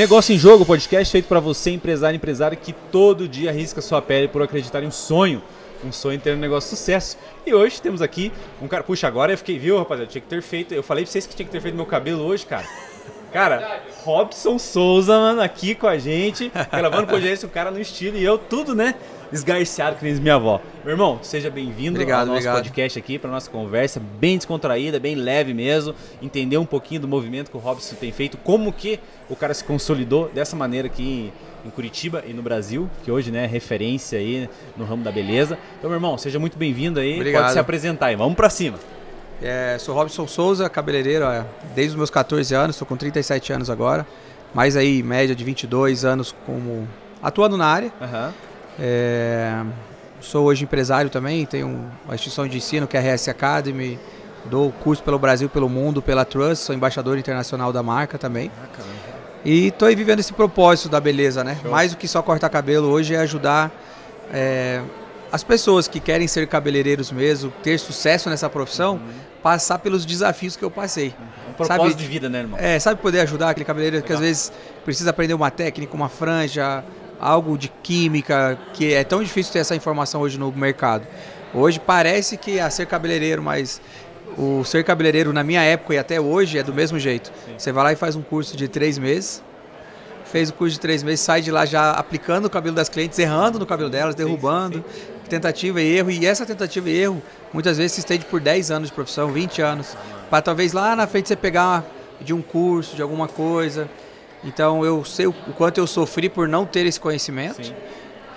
Negócio em Jogo, podcast feito para você, empresário empresário que todo dia arrisca sua pele por acreditar em um sonho. Um sonho ter um negócio de sucesso. E hoje temos aqui um cara. Puxa, agora eu fiquei, viu, rapaziada? Tinha que ter feito. Eu falei pra vocês que tinha que ter feito meu cabelo hoje, cara. Cara, Robson Souza, mano, aqui com a gente, gravando podcast, o cara no estilo e eu tudo, né? Esgarciado, que nem minha avó. Meu irmão, seja bem-vindo ao nosso obrigado. podcast aqui, para nossa conversa, bem descontraída, bem leve mesmo, entender um pouquinho do movimento que o Robson tem feito, como que o cara se consolidou dessa maneira aqui em Curitiba e no Brasil, que hoje né, é referência aí no ramo da beleza. Então, meu irmão, seja muito bem-vindo aí, Obrigado. pode se apresentar aí, vamos para cima. É, sou Robson Souza, cabeleireiro ó, desde os meus 14 anos, estou com 37 anos agora. Mais aí, média de 22 anos como atuando na área. Aham. É, sou hoje empresário também, tenho uma instituição de ensino que é a RS Academy. Dou curso pelo Brasil, pelo mundo, pela Trust, sou embaixador internacional da marca também. Ah. E estou aí vivendo esse propósito da beleza, né? Show. Mais do que só cortar cabelo hoje é ajudar é, as pessoas que querem ser cabeleireiros mesmo, ter sucesso nessa profissão, passar pelos desafios que eu passei. Um propósito Sabe- de vida, né, irmão? É, sabe poder ajudar aquele cabeleireiro que às Legal. vezes precisa aprender uma técnica, uma franja, algo de química, que é tão difícil ter essa informação hoje no mercado. Hoje parece que é ser cabeleireiro, mas o ser cabeleireiro na minha época e até hoje é do mesmo jeito. Sim. Você vai lá e faz um curso de três meses, fez o curso de três meses, sai de lá já aplicando o cabelo das clientes, errando no cabelo delas, Sim, derrubando, tentativa e erro. E essa tentativa e erro muitas vezes se estende por 10 anos de profissão, 20 anos, para talvez lá na frente você pegar de um curso, de alguma coisa. Então eu sei o quanto eu sofri por não ter esse conhecimento.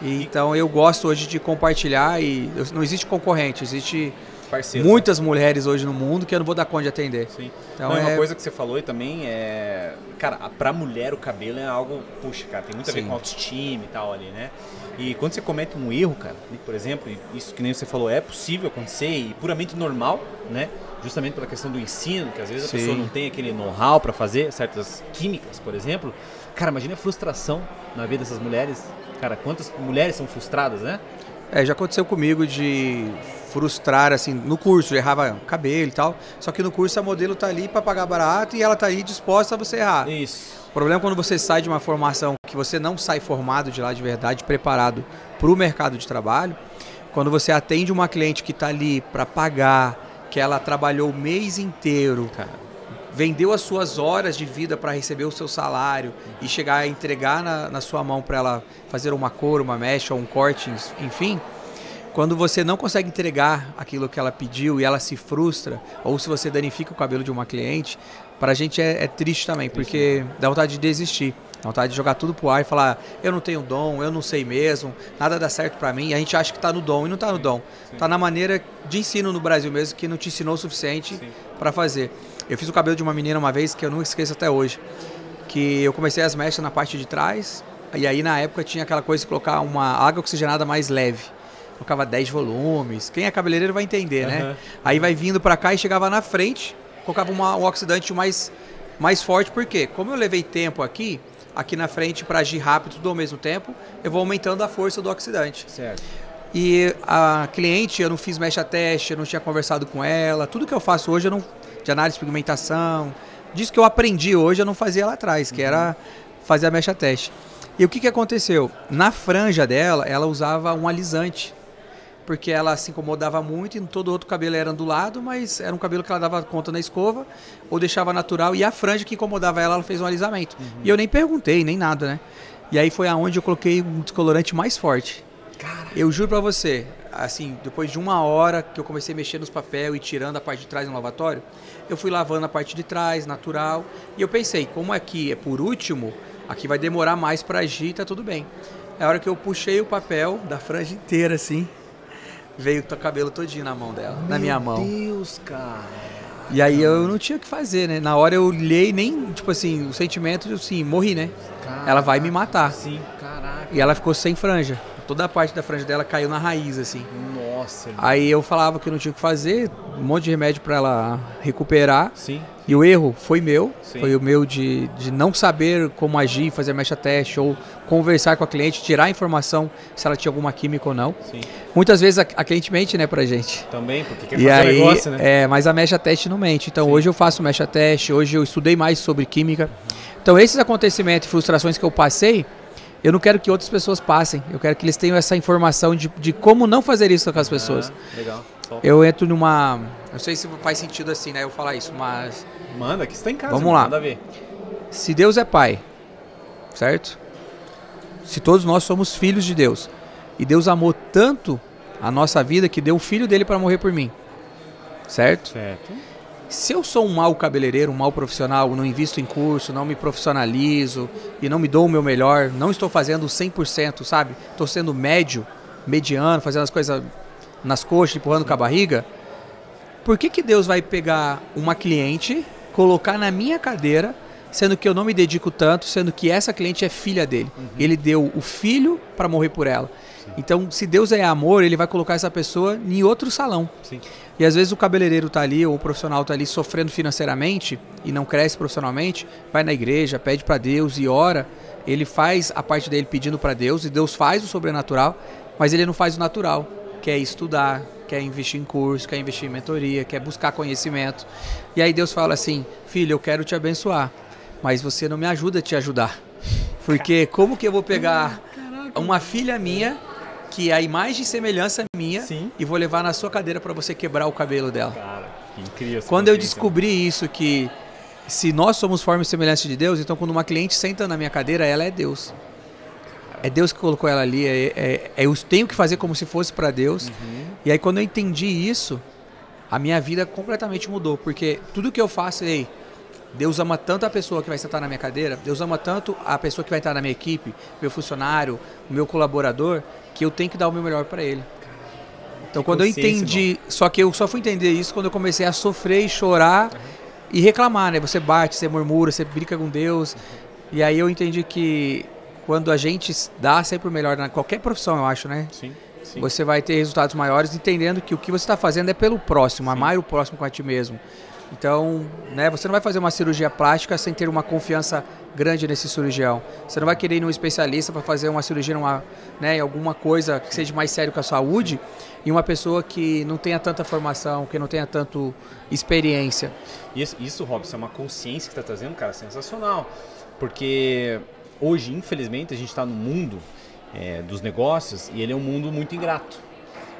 E, então eu gosto hoje de compartilhar e não existe concorrente, existe Parceiro. muitas mulheres hoje no mundo que eu não vou dar conta de atender. Sim. Então Não, e uma é- coisa que você falou e também é. Cara, a- pra mulher o cabelo é algo. Puxa, cara, tem muito a ver Sim. com autoestima e tal ali, né? E quando você comete um erro, cara, por exemplo, isso que nem você falou, é possível acontecer e puramente normal, né? Justamente pela questão do ensino, que às vezes a Sim. pessoa não tem aquele know-how pra fazer certas químicas, por exemplo. Cara, imagina a frustração na vida dessas mulheres. Cara, quantas mulheres são frustradas, né? É, já aconteceu comigo de frustrar, assim, no curso, errava cabelo e tal, só que no curso a modelo tá ali para pagar barato e ela tá ali disposta a você errar. Isso. O problema é quando você sai de uma formação que você não sai formado de lá de verdade, preparado para o mercado de trabalho, quando você atende uma cliente que está ali para pagar, que ela trabalhou o mês inteiro, Cara, vendeu as suas horas de vida para receber o seu salário e chegar a entregar na, na sua mão para ela fazer uma cor, uma mecha ou um corte, enfim, quando você não consegue entregar aquilo que ela pediu e ela se frustra, ou se você danifica o cabelo de uma cliente, para a gente é, é triste também, porque dá vontade de desistir. Dá vontade de jogar tudo pro ar e falar, eu não tenho dom, eu não sei mesmo, nada dá certo para mim. E a gente acha que tá no dom e não tá no dom. sim. Tá na maneira de ensino no Brasil mesmo que não te ensinou o suficiente para fazer. Eu fiz o cabelo de uma menina uma vez que eu não esqueço até hoje. Que eu comecei as mechas na parte de trás, e aí na época tinha aquela coisa de colocar uma água oxigenada mais leve. Colocava 10 volumes. Quem é cabeleireiro vai entender, né? Aham. Aí vai vindo pra cá e chegava na frente, colocava uma- um oxidante mais, mais forte, porque como eu levei tempo aqui, aqui na frente para agir rápido tudo ao mesmo tempo, eu vou aumentando a força do oxidante. certo. E a cliente, eu não fiz mecha teste, eu não tinha conversado com ela. Tudo que eu faço hoje, eu não, de análise de pigmentação, disso que eu aprendi hoje, eu não fazia lá atrás, que era fazer a mecha teste. E o que, que aconteceu? Na franja dela, ela usava um alisante. Porque ela se incomodava muito e todo outro cabelo era ondulado, mas era um cabelo que ela dava conta na escova ou deixava natural. E a franja que incomodava ela, ela fez um alisamento. E eu nem perguntei, nem nada, né? E aí foi aonde eu coloquei um descolorante mais forte. Cara, Eu juro pra você, assim, depois de uma hora que eu comecei a mexer nos papéis e tirando a parte de trás no lavatório, eu fui lavando a parte de trás, natural, e eu pensei, como aqui é por último, aqui vai demorar mais pra agir, tá tudo bem. É a hora que eu puxei o papel da franja inteira, assim, veio o cabelo todinho na mão dela, na minha mão. Meu Deus, cara. E aí eu não tinha o que fazer, né? Na hora eu olhei, nem, tipo assim, o sentimento, assim, morri, né? Ela vai me matar. Sim, caraca. E ela ficou sem franja. Toda a parte da franja dela caiu na raiz, assim. Nossa. Nossa. Aí eu falava que não tinha o que fazer, um monte de remédio para ela recuperar. Sim. E o erro foi meu, Sim. foi o meu de, de não saber como agir, fazer mecha teste ou conversar com a cliente, tirar a informação se ela tinha alguma química ou não. Sim. Muitas vezes a, a cliente mente, né, pra gente. Também, porque quer E fazer aí, negócio, né? é, mas a mecha teste não mente. Então Sim. hoje eu faço mecha teste, hoje eu estudei mais sobre química. Então esses acontecimentos e frustrações que eu passei, eu não quero que outras pessoas passem. Eu quero que eles tenham essa informação de, de como não fazer isso com as pessoas. Ah, legal. Top. Eu entro numa. Não sei se faz sentido assim, né? Eu falar isso, mas. Manda, que você tá em casa. Vamos lá. Manda ver. Se Deus é pai, certo? Se todos nós somos filhos de Deus. E Deus amou tanto a nossa vida que deu o filho dele para morrer por mim. Certo? Certo. Se eu sou um mau cabeleireiro, um mau profissional, não invisto em curso, não me profissionalizo e não me dou o meu melhor, não estou fazendo 100%, sabe? Estou sendo médio, mediano, fazendo as coisas nas coxas, empurrando com a barriga. Por que, que Deus vai pegar uma cliente, colocar na minha cadeira, sendo que eu não me dedico tanto, sendo que essa cliente é filha dele? Ele deu o filho para morrer por ela. Então, se Deus é amor, ele vai colocar essa pessoa em outro salão. Sim. E às vezes o cabeleireiro tá ali, ou o profissional tá ali sofrendo financeiramente e não cresce profissionalmente, vai na igreja, pede para Deus e ora. Ele faz a parte dele pedindo para Deus e Deus faz o sobrenatural, mas ele não faz o natural, que é estudar, quer investir em curso, quer investir em mentoria, quer buscar conhecimento. E aí Deus fala assim: "Filho, eu quero te abençoar, mas você não me ajuda a te ajudar. Porque como que eu vou pegar uma filha minha que é a imagem e semelhança minha Sim. e vou levar na sua cadeira para você quebrar o cabelo dela. Cara, que incrível. Quando eu consciência, descobri isso, que se nós somos forma e semelhança de Deus, então quando uma cliente senta na minha cadeira, ela é Deus. É Deus que colocou ela ali, é, é- é- eu tenho que fazer como se fosse para Deus. Uhum. E aí quando eu entendi isso, a minha vida completamente mudou, porque tudo que eu faço, ei, Deus ama tanto a pessoa que vai sentar na minha cadeira, Deus ama tanto a pessoa que vai estar na minha equipe, meu funcionário, meu colaborador, que eu tenho que dar o meu melhor para ele. Então Que quando eu entendi, só que eu só fui entender isso quando eu comecei a sofrer e chorar e reclamar, né? Você bate, você murmura, você brinca com Deus. E aí eu entendi que quando a gente dá sempre o melhor na qualquer profissão, eu acho, né? Sim, sim. Você vai ter resultados maiores entendendo que o que você está fazendo é pelo próximo, amar o próximo com a ti mesmo. Então, né, você não vai fazer uma cirurgia plástica sem ter uma confiança grande nesse cirurgião. Você não vai querer ir num especialista para fazer uma cirurgia numa, né, alguma coisa que seja mais sério com a saúde e uma pessoa que não tenha tanta formação, que não tenha tanto experiência. Isso, isso, Robson, é uma consciência que está trazendo, cara, sensacional. Porque hoje, infelizmente, a gente está no mundo é, dos negócios e ele é um mundo muito ingrato,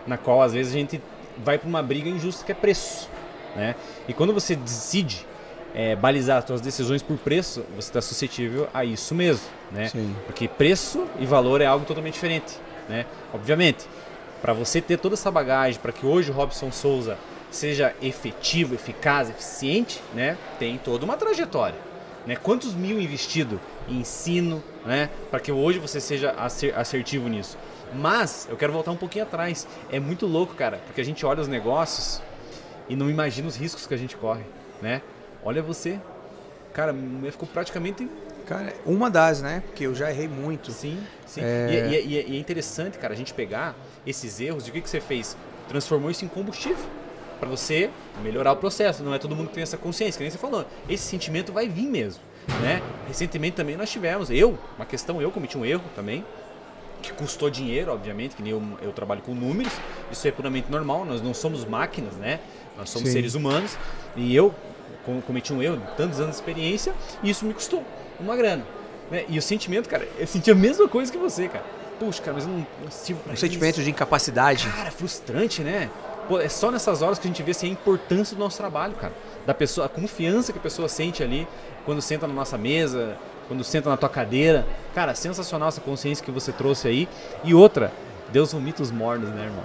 na qual às vezes a gente vai para uma briga injusta que é preço, né? E quando você decide é, balizar as suas decisões por preço, você está suscetível a isso mesmo, né? Sim. Porque preço e valor é algo totalmente diferente, né? Obviamente, para você ter toda essa bagagem, para que hoje o Robson Souza seja efetivo, eficaz, eficiente, né? Tem toda uma trajetória, né? Quantos mil investido em ensino, né? Para que hoje você seja assertivo nisso. Mas eu quero voltar um pouquinho atrás. É muito louco, cara, porque a gente olha os negócios e não imagina os riscos que a gente corre, né? Olha você, cara, ficou praticamente Cara, uma das, né? Porque eu já errei muito. Sim, sim. É. E, e- e- e é interessante, cara, a gente pegar esses erros, de o que, que você fez? Transformou isso em combustível para você melhorar o processo. Não é todo mundo que tem essa consciência, que nem você falou. Esse sentimento vai vir mesmo, né? Recentemente também nós tivemos, eu, uma questão, eu cometi um erro também, que custou dinheiro, obviamente, que nem eu, eu trabalho com números, isso é puramente normal, nós não somos máquinas, né? Nós somos Sim. seres humanos, e eu com- cometi um erro, tantos anos de experiência, e isso me custou uma grana. Né? E o sentimento, cara, eu senti a mesma coisa que você, cara. Puxa, cara, mas eu não, não sirvo pra Um isso. sentimento de incapacidade. Cara, frustrante, né? Pô, é só nessas horas que a gente vê assim, a importância do nosso trabalho, cara. Da pessoa, a confiança que a pessoa sente ali quando senta na nossa mesa, quando senta na tua cadeira. Cara, sensacional essa consciência que você trouxe aí. E outra, Deus vomita os mornos, né, irmão?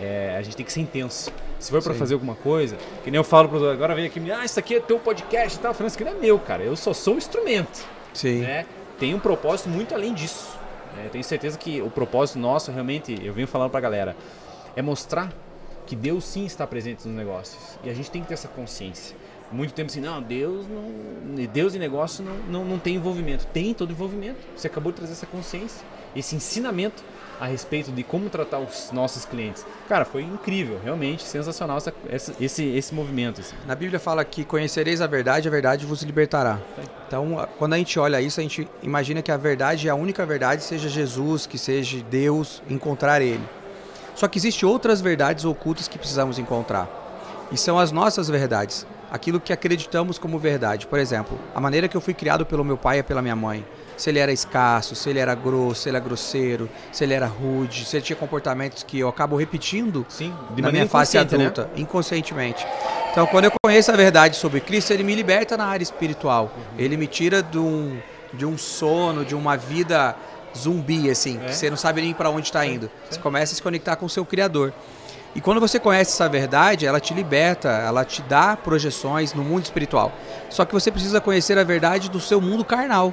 É, a gente tem que ser intenso. Se for Sim. fazer alguma coisa, que nem eu falo outros, agora vem aqui, ah, isso aqui é teu podcast e tal. Falo, isso aqui não é meu, cara. Eu só sou um instrumento Sim. né, tem um propósito muito além disso. Eu tenho certeza que o propósito nosso, realmente, eu venho falando pra galera, é mostrar que Deus sim está presente nos negócios. E a gente tem que ter essa consciência. Muito tempo assim, não, Deus não. Deus e negócio não, não, não tem envolvimento. Tem todo envolvimento. Você acabou de trazer essa consciência, esse ensinamento a respeito de como tratar os nossos clientes. Cara, foi incrível, realmente sensacional essa, esse, esse movimento. Assim. Na Bíblia fala que conhecereis a verdade, a verdade vos libertará. Então, quando a gente olha isso, a gente imagina que a verdade, a única verdade, seja Jesus, que seja Deus, encontrar Ele. Só que existem outras verdades ocultas que precisamos encontrar. E são as nossas verdades aquilo que acreditamos como verdade. Por exemplo, a maneira que eu fui criado pelo meu pai e pela minha mãe. Se ele era escasso, se ele era grosso, se ele era grosseiro, se ele era rude, se ele tinha comportamentos que eu acabo repetindo Sim, na minha fase adulta, né? inconscientemente. Então, quando eu conheço a verdade sobre Cristo, ele me liberta na área espiritual. Uhum. Ele me tira de um, de um sono, de uma vida zumbi, assim, é. que você não sabe nem para onde está indo. Você começa a se conectar com o seu Criador. E quando você conhece essa verdade, ela te liberta, ela te dá projeções no mundo espiritual. Só que você precisa conhecer a verdade do seu mundo carnal,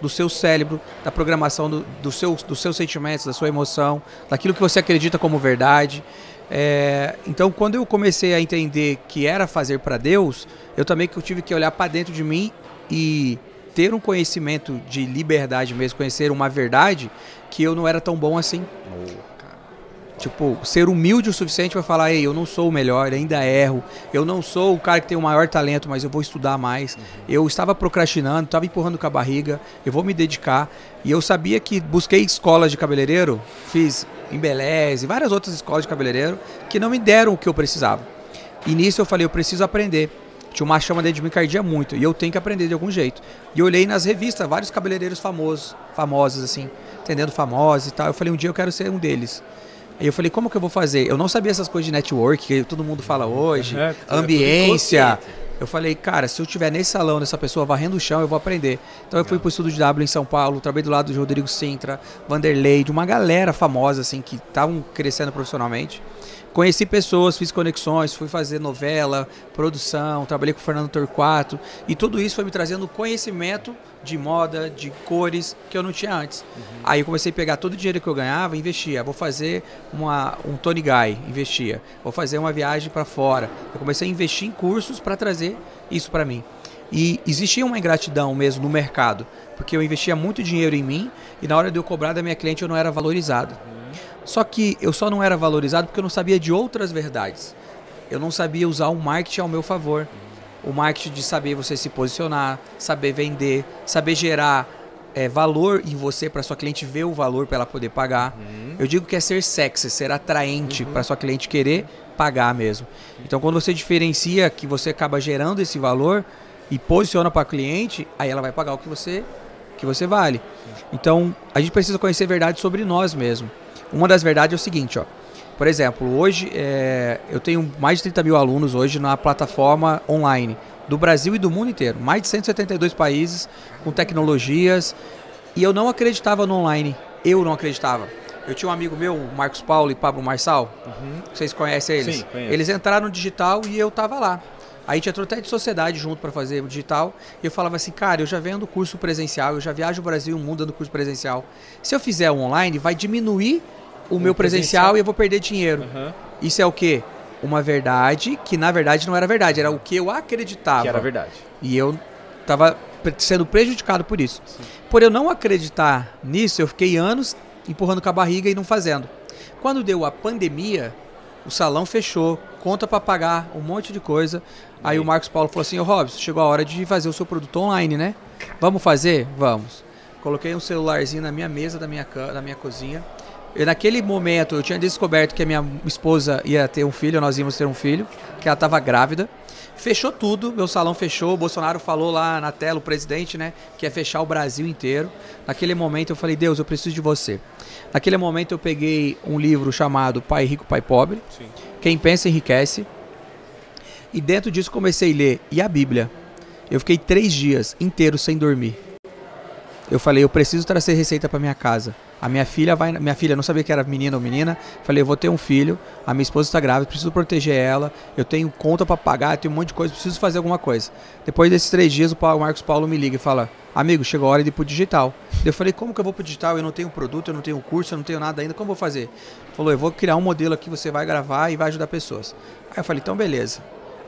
do seu cérebro, da programação do, do seu, dos seus sentimentos, da sua emoção, daquilo que você acredita como verdade. É, então, quando eu comecei a entender que era fazer para Deus, eu também tive que olhar para dentro de mim e ter um conhecimento de liberdade mesmo, conhecer uma verdade que eu não era tão bom assim. Tipo, ser humilde o suficiente para falar, ei, eu não sou o melhor, ainda erro. Eu não sou o cara que tem o maior talento, mas eu vou estudar mais. Uhum. Eu estava procrastinando, estava empurrando com a barriga, eu vou me dedicar. E eu sabia que busquei escolas de cabeleireiro, fiz Embeleze, várias outras escolas de cabeleireiro, que não me deram o que eu precisava. E nisso eu falei, eu preciso aprender. Tinha uma chama dentro de mim que ardia muito, e eu tenho que aprender de algum jeito. E eu olhei nas revistas, vários cabeleireiros famosos, famosos assim, entendendo famosos e tal. Eu falei, um dia eu quero ser um deles. Aí eu falei, como que eu vou fazer? Eu não sabia essas coisas de network que todo mundo fala hoje, é, ambiência. Eu falei, cara, se eu estiver nesse salão, dessa pessoa varrendo o chão, eu vou aprender. Então eu fui pro estudo de W em São Paulo, trabalhei do lado do Rodrigo Sintra, Vanderlei, de uma galera famosa, assim, que estavam crescendo profissionalmente. Conheci pessoas, fiz conexões, fui fazer novela, produção, trabalhei com o Fernando Torquato e tudo isso foi me trazendo conhecimento de moda, de cores que eu não tinha antes. Uhum. Aí eu comecei a pegar todo o dinheiro que eu ganhava, investia. Vou fazer uma, um Tony Guy, investia. Vou fazer uma viagem para fora. Eu comecei a investir em cursos para trazer isso para mim. E existia uma ingratidão mesmo no mercado, porque eu investia muito dinheiro em mim e na hora de eu cobrar da minha cliente eu não era valorizado. Só que eu só não era valorizado porque eu não sabia de outras verdades. Eu não sabia usar o marketing ao meu favor. O marketing de saber você se posicionar, saber vender, saber gerar é, valor em você para sua cliente ver o valor para ela poder pagar. Uhum. Eu digo que é ser sexy, ser atraente uhum. para sua cliente querer pagar mesmo. Então, quando você diferencia que você acaba gerando esse valor e posiciona para a cliente, aí ela vai pagar o que você que você vale. Então, a gente precisa conhecer verdade sobre nós mesmos. Uma das verdades é o seguinte, ó. Por exemplo, hoje é, eu tenho mais de 30 mil alunos hoje na plataforma online do Brasil e do mundo inteiro. Mais de 172 países com tecnologias. E eu não acreditava no online. Eu não acreditava. Eu tinha um amigo meu, Marcos Paulo e Pablo Marçal. Uhum. Vocês conhecem eles? Sim, conheço. Eles entraram no digital e eu tava lá. Aí a gente entrou até de sociedade junto para fazer o digital. E eu falava assim, cara, eu já vendo curso presencial, eu já viajo o Brasil e o mundo dando curso presencial. Se eu fizer o online, vai diminuir o, meu presencial, presencial, e eu vou perder dinheiro. Uhum. Isso é o quê? Uma verdade que na verdade não era verdade, era o que eu acreditava. Que era verdade. E eu estava sendo prejudicado por isso. Sim. Por eu não acreditar nisso, eu fiquei anos empurrando com a barriga e não fazendo. Quando deu a pandemia, o salão fechou, conta para pagar, um monte de coisa. Aí o Marcos Paulo falou assim: Ô Robson, chegou a hora de fazer o seu produto online, né? Vamos fazer? Vamos. Coloquei um celularzinho na minha mesa da minha, da minha cozinha. Eu, naquele momento eu tinha descoberto que a minha esposa ia ter um filho, nós íamos ter um filho, que ela estava grávida. Fechou tudo, meu salão fechou. O Bolsonaro falou lá na tela, o presidente, né, que ia fechar o Brasil inteiro. Naquele momento eu falei, Deus, eu preciso de você. Naquele momento eu peguei um livro chamado Pai Rico, Pai Pobre. Sim. Quem pensa enriquece. E dentro disso comecei a ler. E a Bíblia? Eu fiquei três dias inteiros sem dormir. Eu falei, eu preciso trazer receita para minha casa. A minha filha vai, minha filha não sabia que era menina ou menina. Falei, eu vou ter um filho, a minha esposa está grávida, preciso proteger ela. Eu tenho conta para pagar, tenho um monte de coisa, preciso fazer alguma coisa. Depois desses três dias, o Marcos Paulo me liga e fala: Amigo, chegou a hora de ir pro digital. Eu falei, como que eu vou pro digital? Eu não tenho produto, eu não tenho curso, eu não tenho nada ainda, como eu vou fazer? Falou, eu vou criar um modelo aqui, você vai gravar e vai ajudar pessoas. Aí eu falei, então beleza.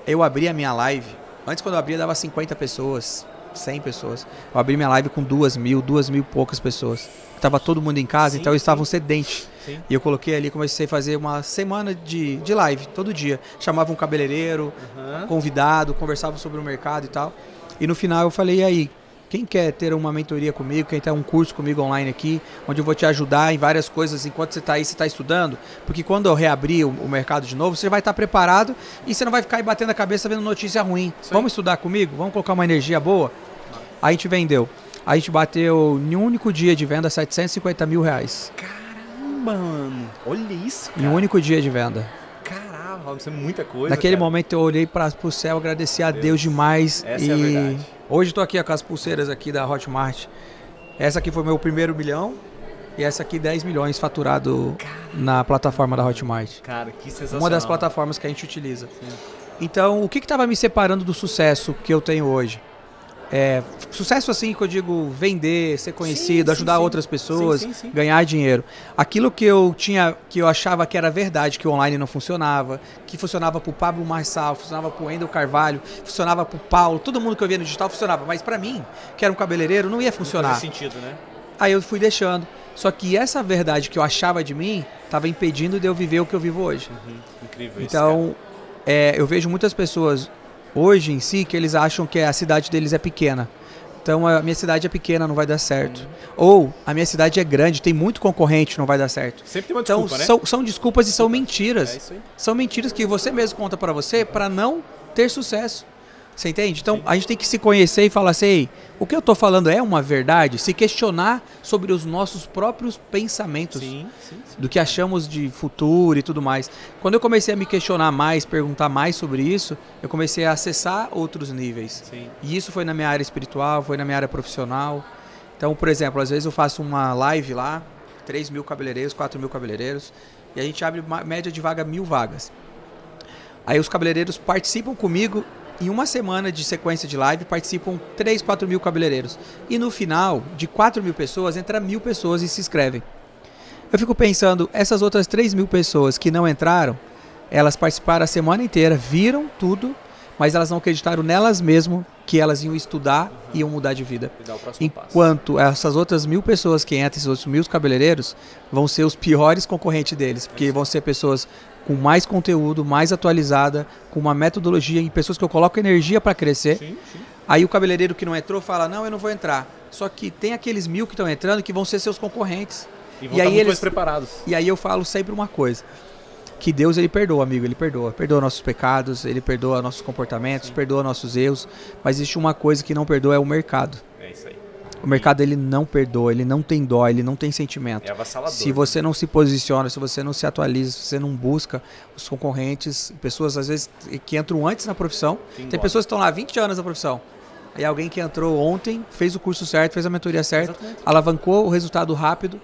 Eu abri a minha live. Antes, quando eu abria, dava 50 pessoas, 100 pessoas. Eu abri minha live com duas mil, duas mil e poucas pessoas. Tava todo mundo em casa, Sim, então eles estavam sedentes. Sim. E eu coloquei ali, comecei a fazer uma semana de, de live, todo dia. Chamava um cabeleireiro, Aham. convidado, conversava sobre o mercado e tal. E no final eu falei, e aí, quem quer ter uma mentoria comigo, quem ter um curso comigo online aqui, onde eu vou te ajudar em várias coisas enquanto você está aí, você está estudando? Porque quando eu reabrir o, o mercado de novo, você vai estar preparado e você não vai ficar aí batendo a cabeça vendo notícia ruim. Isso aí. Vamos estudar comigo? Vamos colocar uma energia boa? Aí a gente vendeu. A gente bateu em um único dia de venda 750 mil reais. Caramba, mano. Olha isso, Em cara. um único dia de venda. Caramba, Robson, é muita coisa. Naquele cara. momento eu olhei para o céu, agradeci a Deus, Deus. demais. Essa e é a verdade. Hoje estou aqui com as pulseiras aqui da Hotmart. Essa aqui foi meu primeiro milhão e essa aqui 10 milhões faturado na plataforma da Hotmart. Cara, que sensacional. Uma das plataformas que a gente utiliza. Então, o que estava me separando do sucesso que eu tenho hoje? É, sucesso assim que eu digo vender, ser conhecido, sim, ajudar sim. outras pessoas, Sim, sim, sim. ganhar dinheiro. Aquilo que eu tinha, que eu achava que era verdade, que o online não funcionava, que funcionava pro Pablo Marçal, funcionava pro Wendel Carvalho, funcionava pro Paulo, todo mundo que eu via no digital funcionava, mas pra mim, que era um cabeleireiro, não ia Não funcionar. fazia sentido, né? Aí eu fui deixando. Só que essa verdade que eu achava de mim estava impedindo de eu viver o que eu vivo hoje. Uhum. Incrível isso, Então, é, eu vejo muitas pessoas hoje em si que eles acham que a cidade deles é pequena. Então, a minha cidade é pequena, não vai dar certo. Uhum. Ou a minha cidade é grande, tem muito concorrente, não vai dar certo. Sempre tem uma Então, desculpa, né? são, são desculpas e são mentiras. É. São mentiras que você mesmo conta pra você para não ter sucesso. Você entende? Então a gente tem que se conhecer e falar assim, o que eu tô falando é uma verdade? Se questionar sobre os nossos próprios pensamentos Sim, sim, sim. do que achamos de futuro e tudo mais. Quando eu comecei a me questionar mais, perguntar mais sobre isso, eu comecei a acessar outros níveis. E isso foi na minha área espiritual, foi na minha área profissional. Então, por exemplo, às vezes eu faço uma live lá, 3 mil cabeleireiros, 4 mil cabeleireiros, e a gente abre uma média de vaga mil vagas. Aí os cabeleireiros participam comigo em uma semana de sequência de live, participam 3, 4 mil cabeleireiros. E no final, de 4 mil pessoas, entra mil pessoas e se inscrevem. Eu fico pensando, essas outras 3 mil pessoas que não entraram, elas participaram a semana inteira, viram tudo, mas elas não acreditaram nelas mesmas que elas iam estudar e iam mudar de vida. E dá o próximo passo. Enquanto essas outras mil pessoas que entram, esses outros mil cabeleireiros, vão ser os piores concorrentes deles, porque vão ser pessoas com mais conteúdo, mais atualizada, com uma metodologia e pessoas que eu coloco energia para crescer. Sim, sim. Aí o cabeleireiro que não entrou fala: Não, eu não vou entrar. Só que tem aqueles mil que estão entrando que vão ser seus concorrentes. E vão E estar aí eles- mais preparados. E aí eu falo sempre uma coisa. Que Deus ele perdoa, amigo, ele perdoa. Perdoa nossos pecados, ele perdoa nossos comportamentos, perdoa nossos erros, mas existe uma coisa que não perdoa é o mercado. É isso aí. O mercado ele não perdoa, ele não tem dó, ele não tem sentimento. É avassalador. Se você não se posiciona, se você não se atualiza, se você não busca os concorrentes, pessoas às vezes que entram antes na profissão, Tem tem pessoas que estão lá há 20 anos na profissão. Aí alguém que entrou ontem, fez o curso certo, fez a mentoria certa, Exatamente. alavancou o resultado rápido,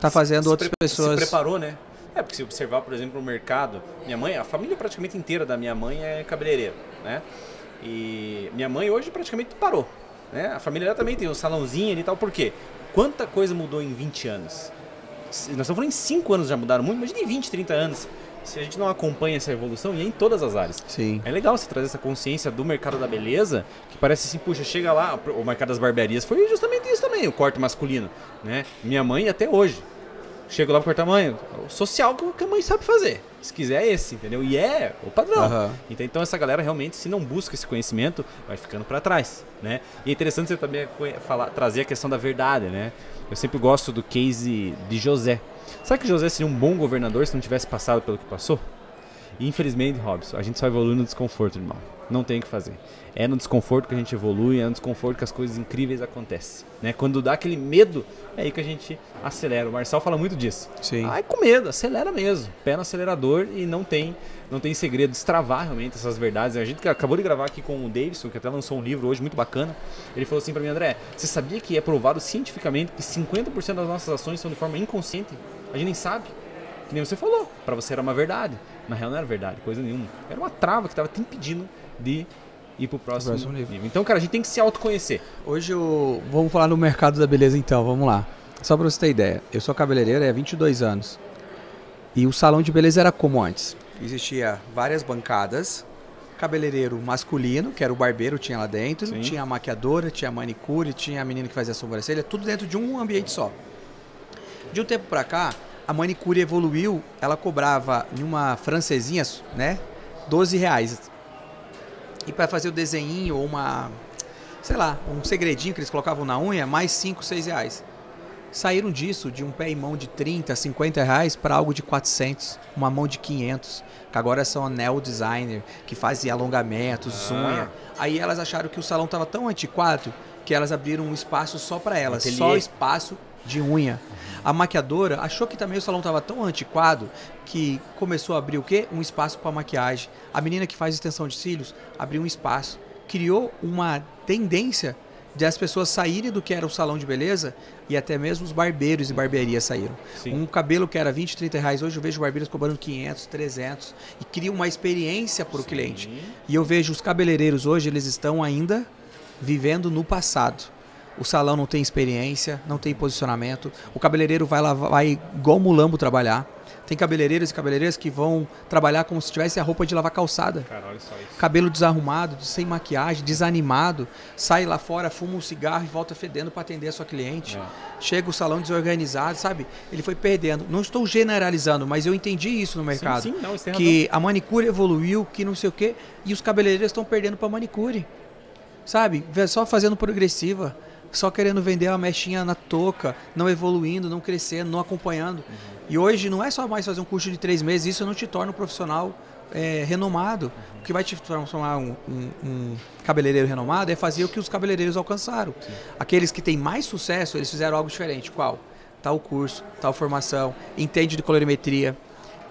tá fazendo Se outras pre- pessoas. Se preparou, né? É, porque se observar, por exemplo, o mercado, minha mãe, a família praticamente inteira da minha mãe é cabeleireira, né? E minha mãe hoje praticamente parou, né? A família dela também tem um salãozinho ali e tal, por quê? Quanta coisa mudou em 20 anos? Nós estamos falando em 5 anos já mudaram muito, imagina em 20, 30 anos. Se a gente não acompanha essa evolução, e é em todas as áreas. Sim. É legal você trazer essa consciência do mercado da beleza, que parece assim, puxa, chega lá, o mercado das barbearias foi justamente isso também, o corte masculino, né? Minha mãe até hoje. Chego lá pro cortar mãe, o social que a mãe sabe fazer. Se quiser é esse, entendeu? E é o padrão. Aham. Então, então essa galera realmente, se não busca esse conhecimento, vai ficando para trás, né? E é interessante você também falar, trazer a questão da verdade, né? Eu sempre gosto do case de José. Sabe que José seria um bom governador se não tivesse passado pelo que passou? Infelizmente, Robson, a gente só evolui no desconforto, irmão. Não tem o que fazer. É no desconforto que a gente evolui, é no desconforto que as coisas incríveis acontecem. Né? Quando dá aquele medo, é aí que a gente acelera. O Marçal fala muito disso. Sim. Ai, com medo, acelera mesmo. Pé no acelerador e não tem, não tem segredo. Destravar realmente essas verdades. A gente que acabou de gravar aqui com o Davidson, que até lançou um livro hoje muito bacana. Ele falou assim pra mim, André, você sabia que é provado cientificamente que 50% das nossas ações são de forma inconsciente? A gente nem sabe. Que nem você falou. Pra você era uma verdade. Na real não era verdade, coisa nenhuma. Era uma trava que tava te impedindo de ir pro próximo, Próximo nível. nível. Então, cara, a gente tem que se autoconhecer. Hoje eu... vamos falar no mercado da beleza então, vamos lá. Só pra você ter ideia, eu sou cabeleireiro há 22 anos. E o salão de beleza era como antes? Existia várias bancadas, cabeleireiro masculino, que era o barbeiro, tinha lá dentro, Sim. tinha a maquiadora, tinha a manicure, tinha a menina que fazia a sobrancelha, tudo dentro de um ambiente só. De um tempo pra cá, a manicure evoluiu, ela cobrava em uma francesinha, né, 12 reais. E para fazer o desenho ou uma, sei lá, um segredinho que eles colocavam na unha, mais 5, 6 reais. Saíram disso, de um pé e mão de 30, 50 reais para algo de 400, uma mão de 500, que agora são anel designer, que fazem alongamentos, Ah. unha. Aí elas acharam que o salão tava tão antiquado que elas abriram um espaço só para elas, só espaço de unha. A maquiadora achou que também o salão tava tão antiquado que começou a abrir o quê? Um espaço para maquiagem. A menina que faz extensão de cílios abriu um espaço, criou uma tendência de as pessoas saírem do que era o salão de beleza e até mesmo os barbeiros e barbearias saíram. Sim. Um cabelo que era 20, 30 reais, hoje eu vejo barbeiros cobrando 500, 300 e cria uma experiência para o cliente. E eu vejo os cabeleireiros hoje, eles estão ainda vivendo no passado. O salão não tem experiência, não tem posicionamento. O cabeleireiro vai lá, vai igual mulambo trabalhar. Tem cabeleireiros e cabeleireiras que vão trabalhar como se tivesse a roupa de lavar calçada. Cara, olha só isso. Cabelo desarrumado, sem maquiagem, desanimado. Sai lá fora, fuma um cigarro e volta fedendo para atender a sua cliente. É. Chega o salão desorganizado, sabe? Ele foi perdendo. Não estou generalizando, mas eu entendi isso no mercado. Sim, sim, não, que a manicure evoluiu, que não sei o quê, e os cabeleireiros estão perdendo para manicure. Sabe? Só fazendo progressiva, só querendo vender uma mechinha na touca, não evoluindo, não crescendo, não acompanhando. E hoje não é só mais fazer um curso de três meses, isso não te torna um profissional é, renomado. O que vai te transformar um, um, um cabeleireiro renomado é fazer o que os cabeleireiros alcançaram. Aqueles que têm mais sucesso, eles fizeram algo diferente. Qual? Tal curso, tal formação, entende de colorimetria,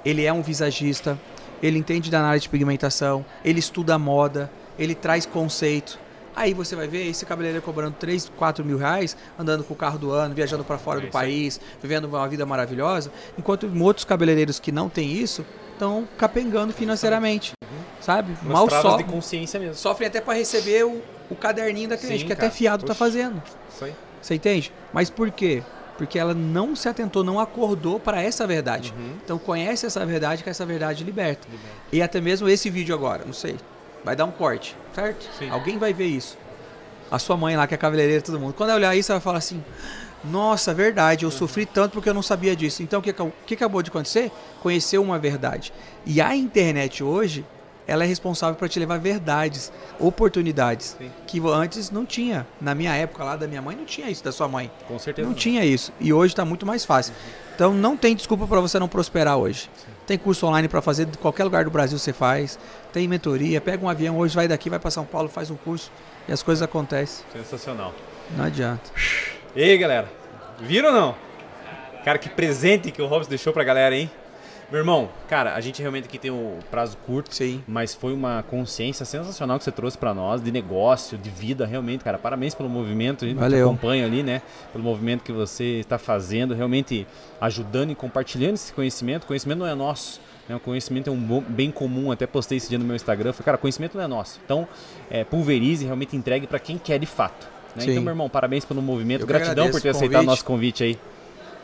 ele é um visagista, ele entende da análise de pigmentação, ele estuda moda, ele traz conceito. Aí você vai ver esse cabeleireiro cobrando 3, 4 mil reais, andando com o carro do ano, viajando para fora É do isso aí. país, vivendo uma vida maravilhosa, enquanto outros cabeleireiros que não têm isso estão capengando financeiramente, sabe? Umas Mal so de consciência mesmo. sofrem até para receber o, o caderninho da cliente, Sim, que cara. até fiado tá Poxa. fazendo. Isso aí. Você entende? Mas por quê? Porque ela não se atentou, não acordou para essa verdade. Uhum. Então conhece essa verdade, que essa verdade liberta. E até mesmo esse vídeo agora, não sei, vai dar um corte, certo? Sim. Alguém vai ver isso. A sua mãe lá, que é cabeleireira, todo mundo. Quando ela olhar isso, ela vai falar assim: Nossa, verdade, eu Uhum. sofri tanto porque eu não sabia disso. Então o que, o que acabou de acontecer? Conheceu uma verdade. E a internet hoje, ela é responsável para te levar verdades, oportunidades Sim. que antes não tinha. Na minha época lá da minha mãe não tinha isso, da sua mãe. Com certeza. Não tinha isso. E hoje está muito mais fácil. Então não tem desculpa para você não prosperar hoje. Tem curso online para fazer de qualquer lugar do Brasil você faz. Tem mentoria, pega um avião hoje, vai daqui, vai para São Paulo, faz um curso e as coisas acontecem. Sensacional. Não adianta. E aí, galera? Viram ou não? Cara, que presente que o Robson deixou pra galera, hein? Meu irmão, cara, a gente realmente aqui tem o prazo curto, Sim. mas foi uma consciência sensacional que você trouxe pra nós, de negócio, de vida, realmente, cara. Parabéns pelo movimento, a gente te Valeu. acompanha ali, né? Pelo movimento que você está fazendo, realmente ajudando e compartilhando esse conhecimento. conhecimento não é nosso. Né? O conhecimento é um bom- bem comum, até postei esse dia no meu Instagram. Falei, cara, conhecimento não é nosso. Então, é, pulverize e realmente entregue pra quem quer de fato. né? Então, meu irmão, parabéns pelo movimento. Eu Gratidão por ter o aceitado convite. nosso convite aí.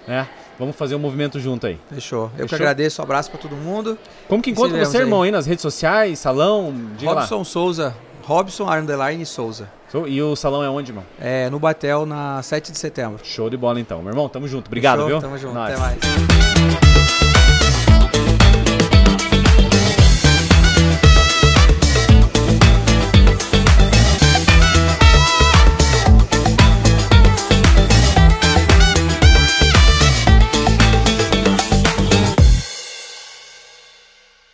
Né? Vamos fazer um movimento junto aí. Fechou. Eu que Fechou? agradeço, um abraço para todo mundo. Como que encontra você, aí. irmão, aí nas redes sociais, salão? Diga lá. Robson Souza. Robson Underline Souza. So- E o salão é onde, irmão? É, no Batel, na 7 de setembro. Show de bola então. Meu irmão, tamo junto. Obrigado, Fechou? viu? Tamo junto. Nóis. Até mais.